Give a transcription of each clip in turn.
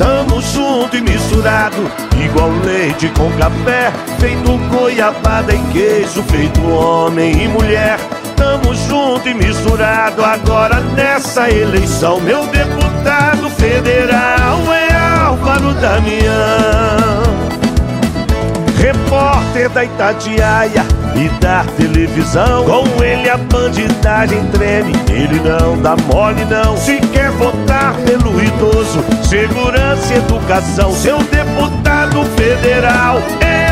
Tamo junto e misturado, igual leite com café. Feito goiabada e queijo, feito homem e mulher. Tamo junto e misturado agora nessa eleição. Meu deputado federal é Álvaro Damião. Repórter da Itatiaia e da televisão Com ele a bandidagem treme Ele não dá mole não Se quer Segurança e educação Seu deputado federal é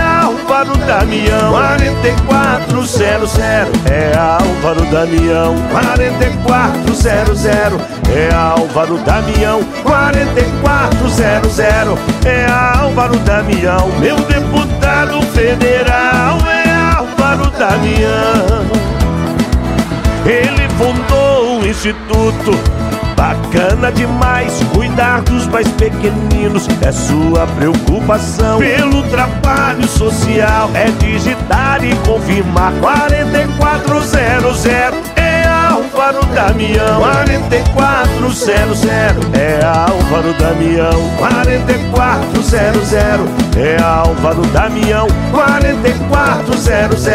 Álvaro Damião. 4400 é Álvaro Damião. 4400 é Álvaro Damião. 4400 é Álvaro Damião. Meu deputado federal é Álvaro Damião. Ele fundou o Instituto Bacana demais cuidar dos mais pequeninos É sua preocupação. Pelo trabalho social É digitar e confirmar. 4400 É Álvaro Damião 4400 É Álvaro Damião 4400 É Álvaro Damião 4400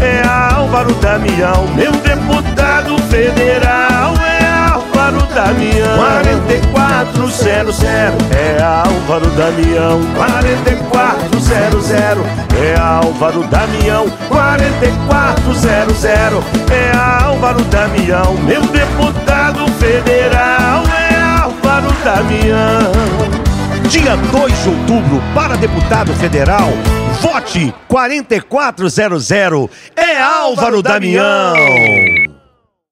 É Álvaro Damião Meu deputado federal Damião. 4400 é Álvaro Damião. 4400 é Álvaro Damião. 4400 é Álvaro Damião. Meu deputado federal é Álvaro Damião. Dia 2 de outubro, para deputado federal, vote 4400 é Álvaro Damião.